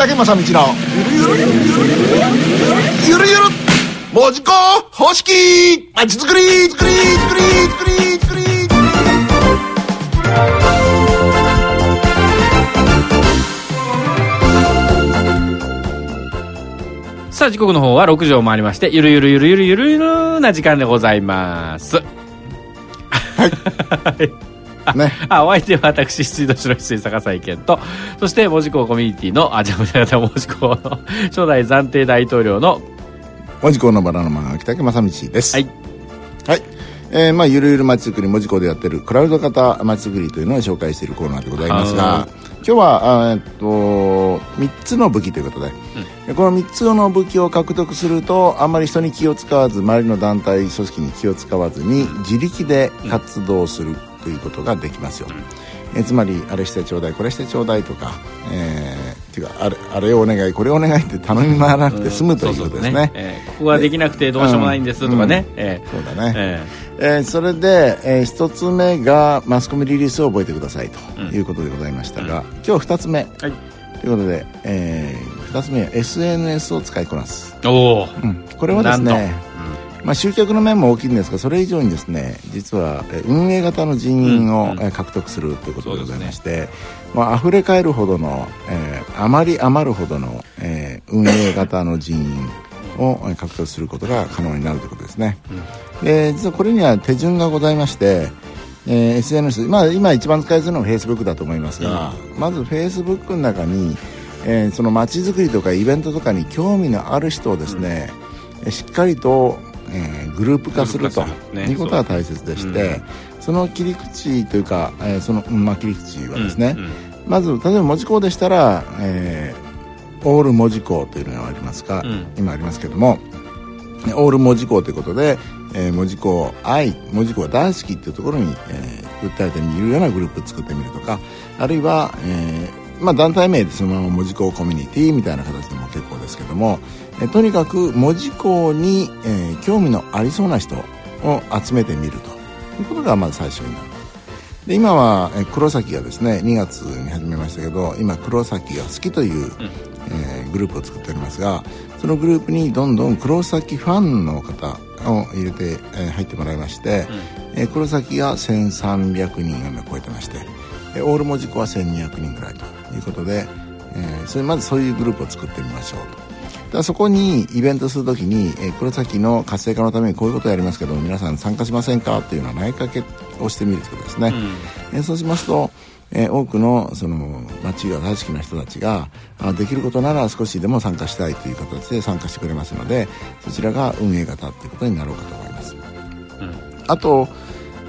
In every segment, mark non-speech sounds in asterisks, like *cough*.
竹正道の。ゆるゆる。ゆるゆる。ゆるゆるもじこ方式。まちづくり。づくり。づくり。づくり。づくり。さあ時刻の方は6時を回りましてゆるゆるゆるゆるゆるゆるな時間でございます。はい *laughs* ね。*laughs* あお相手は私水道白水坂井健とそして門司港コミュニティのあじゃあ間違えた門司港の *laughs* 初代暫定大統領の門司港のバラの間北竹正道です。はい。はい。えー、まあゆるゆるまちづくり門司港でやってるクラウド型まちづくりというのを紹介しているコーナーでございますはが今日はえっと3つの武器ということで、この3つの武器を獲得するとあんまり人に気を使わず周りの団体組織に気を使わずに自力で活動する。ということができますよ、えーつまりあれしてちょうだいこれしてちょうだいとか、えー、っていうかあれあれをお願いこれをお願いって頼み回らなくて済むということですね,、えーここができなくてどうしようもないんですとかね、えー。そうだね、ええーそれで、えー一つ目がマスコミリリースを覚えてくださいということでございましたが、今日二つ目。ーはい。ということで、えー二つ目は SNS を使いこなす、おおうん。これはですねまあ、集客の面も大きいんですがそれ以上にですね実はえー運営型の人員を、獲得するということでございまして、まあ溢れ返るほどの、えーあまり余るほどの、えー運営型の人員をえー獲得することが可能になるということですね、で実はこれには手順がございまして、えー SNS、まあ、今一番使いやすいのは Facebook だと思いますが、まず Facebook の中に、えーその街づくりとかイベントとかに興味のある人をですね、えーしっかりと、えーグループ化するということが大切でして、その切り口というか、えーその、うんまあ、切り口はですね、まず例えば文字工でしたら、えーオール文字工というのがありますが、うん。今ありますけどもオール文字工ということで、えー文字工愛文字工が大好きっていうところに、えー訴えてみるようなグループを作ってみるとかあるいは、えーまあ、団体名でそのまま文字工コミュニティみたいな形でも結構ですけども、えーとにかく文字工に、えー興味のありそうな人を集めてみると。いうことがまず最初になる。で今はえー黒崎がですね2月に始めましたけど今黒崎が好きという、えーグループを作っておりますがそのグループにどんどん黒崎ファンの方を入れて、えー入ってもらいまして、えー黒崎が1300人を超えてましてえーオール文字庫は1200人ぐらいということで、えーそれまずそういうグループを作ってみましょうと。だそこにイベントするときに、えー黒崎の活性化のためにこういうことをやりますけど皆さん参加しませんかっていうような投げかけをしてみるということですね、えーそうしますと、えー多くのその街が大好きな人たちがあできることなら少しでも参加したいという形で参加してくれますのでそちらが運営型ということになろうかと思います、あと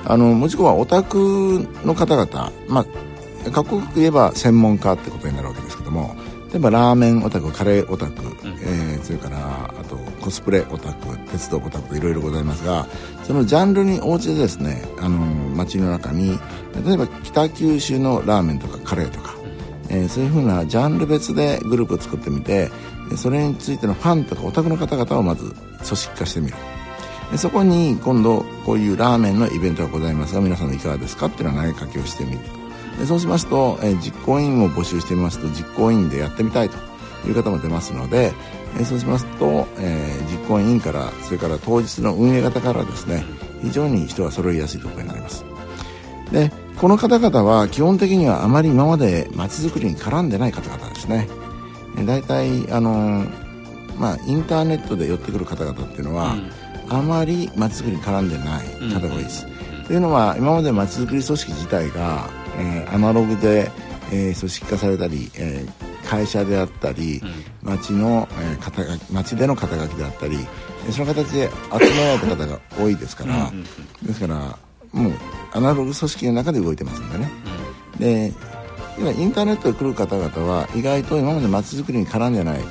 あの文字工はオタクの方々まあかっこよく言えば専門家ってことになるわけですけども例えばラーメンオタクカレーオタク、えーそれからあとコスプレオタク鉄道オタクといろいろございますがそのジャンルに応じてですねあの街の中に例えば北九州のラーメンとかカレーとか、えーそういうふうなジャンル別でグループを作ってみてそれについてのファンとかオタクの方々をまず組織化してみる。でそこに今度こういうラーメンのイベントがございますが皆さんいかがですかっていうのを投げかけをしてみる。でそうしますと、えー実行委員を募集してみますと実行委員でやってみたいという方も出ますので、えーそうしますと、えー実行委員からそれから当日の運営方からですね非常に人が揃いやすいところになります。でこの方々は基本的にはあまり今まで街づくりに絡んでない方々ですね。えー大体あのーまあインターネットで寄ってくる方々っていうのは、あまり街づくりに絡んでない方が多いです、というのは今まで街づくり組織自体が、えーアナログで、えー組織化されたり、えー会社であったり、町の、えー肩書き町での肩書きであったりえーその形で集められた方が多いですから、ですからもうアナログ組織の中で動いてますんでね、で今インターネットで来る方々は意外と今まで街づくりに絡んでない、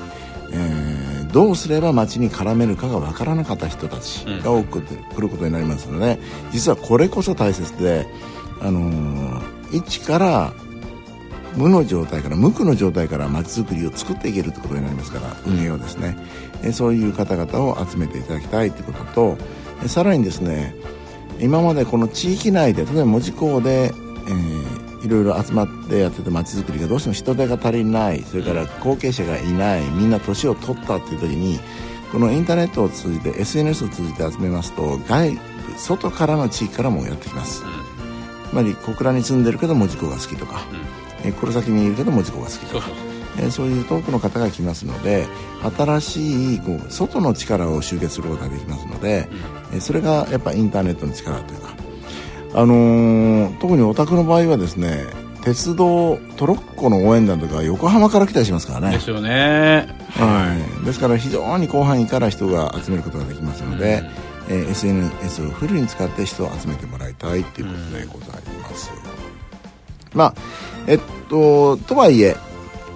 えーどうすれば街に絡めるかが分からなかった人たちが多く来ることになりますので実はこれこそ大切で、あのー一から無の状態から無垢の状態から街づくりを作っていけるということになりますから運営をですね、えそういう方々を集めていただきたいということとえさらにですね今までこの地域内で例えば門司港で、えーいろいろ集まってやってて街づくりがどうしても人手が足りないそれから後継者がいないみんな年を取ったっていう時にこのインターネットを通じて SNS を通じて集めますと外部外からの地域からもやってきます、つまり小倉に住んでるけど門司港が好きとか、え黒崎にいるけど門司港が好きと。かえーそういう遠くの方が来ますので新しいこう外の力を集結することができますので、えーそれがやっぱインターネットの力というか、あのー特にお宅の場合はですね鉄道トロッコの応援団とか横浜から来たりしますからね。ですよね。はい、ですから非常に広範囲から人が集めることができますので、えー SNS をフルに使って人を集めてもらいたいということでございます、まあえっととはいえ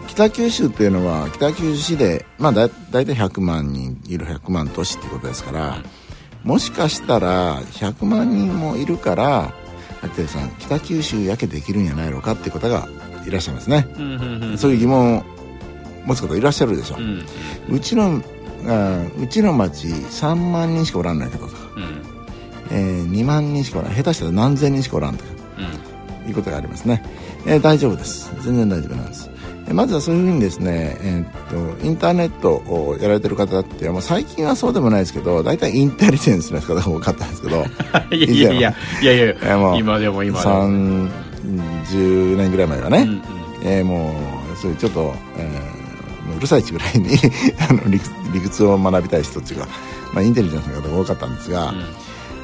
北九州っていうのは北九州市で、まあ、だ大体100万人いる100万都市っていうことですから、もしかしたら100万人もいるから八手さん北九州やけできるんやないのかっていう方がいらっしゃいますね、うんうんうん。そういう疑問を持つ方いらっしゃるでしょ、うん。うちのあうちの町3万人しかおらんのやけどとか、うん。えー2万人しかおらん。下手したら何千人しかおらんとか。うんいうことがありますね、えー大丈夫です。全然大丈夫なんです。えーまずはそういうふうにですね、えーっとインターネットをやられてる方ってもう最近はそうでもないですけど大体インテリジェンスの方が多かったんですけど *laughs* いやいやいやいやいやいいやもうや今でも今でも。30年ぐらい前はね、うんうん。えーもうそういうちょっと、えーもううるさいちぐらいに *laughs* あの理屈理屈を学びたい人っていうか、まあ、インテリジェンスの方が多かったんですが、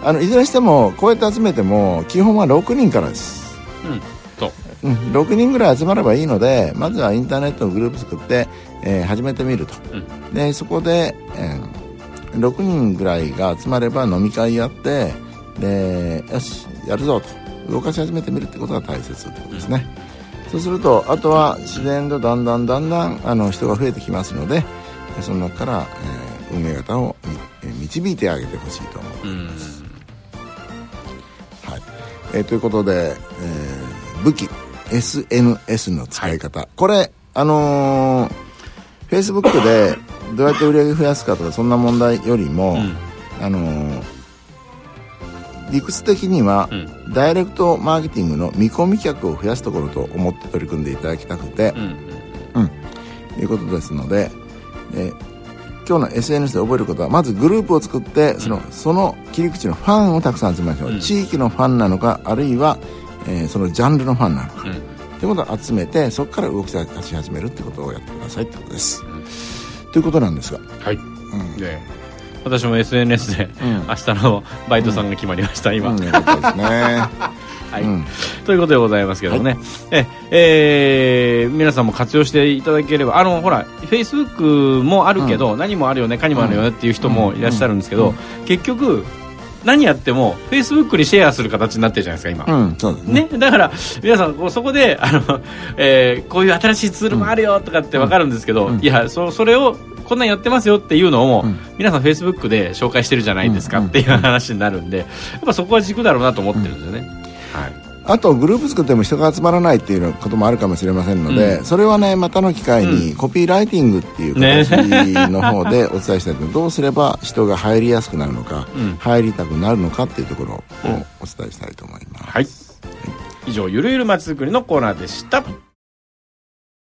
あのいずれにしてもこうやって集めても基本は6人からです、うんうんそう。うん、6人ぐらい集まればいいのでまずはインターネットのグループ作って、えー始めてみると、でそこで、えー6人ぐらいが集まれば飲み会やってでよしやるぞと。動かし始めてみるってことが大切ってことですね、そうするとあとは自然とだんだんだんだんあの人が増えてきますのでその中から、えー運営方をみえー導いてあげてほしいと思う。うん。はいえーということで、えー武器 SNS の使い方、これあのー、Facebook で *laughs* どうやって売り上げ増やすかとかそんな問題よりも、うん。あのー理屈的には、うん。ダイレクトマーケティングの見込み客を増やすところと思って取り組んでいただきたくてう、ん。ということですので、えー今日の SNS で覚えることはまずグループを作ってその,、その切り口のファンをたくさん集めましょう、うん。地域のファンなのかあるいは、えーそのジャンルのファンなのか、うん。ということを集めてそこから動き出し始めるってことをやってくださいってことです、ということなんですが、はい。うん。で私も SNS でん。明日のバイトさんが決まりました今。うん、よかったですねはい。うん。ということでございますけどもね、ええー皆さんも活用していただければ。あのほらフェイスブックもあるけど、何もあるよねかにもあるよねっていう人もいらっしゃるんですけど、結局何やってもフェイスブックにシェアする形になってるじゃないですか今、うんそうですね。ね、だから皆さんこうそこであの、えーこういう新しいツールもあるよとかって分かるんですけど、うん。いやそそれをこんなんやってますよっていうのを、うん。皆さんフェイスブックで紹介してるじゃないですかうん。っていう話になるんでやっぱそこは軸だろうなと思ってるんですよね、はいあとグループ作っても人が集まらないっていうこともあるかもしれませんので、それはねまたの機会にコピーライティングっていう形の方でお伝えしたいとどうすれば人が入りやすくなるのか、うん。入りたくなるのかっていうところをお伝えしたいと思います、はい。以上ゆるゆるまちづくりのコーナーでした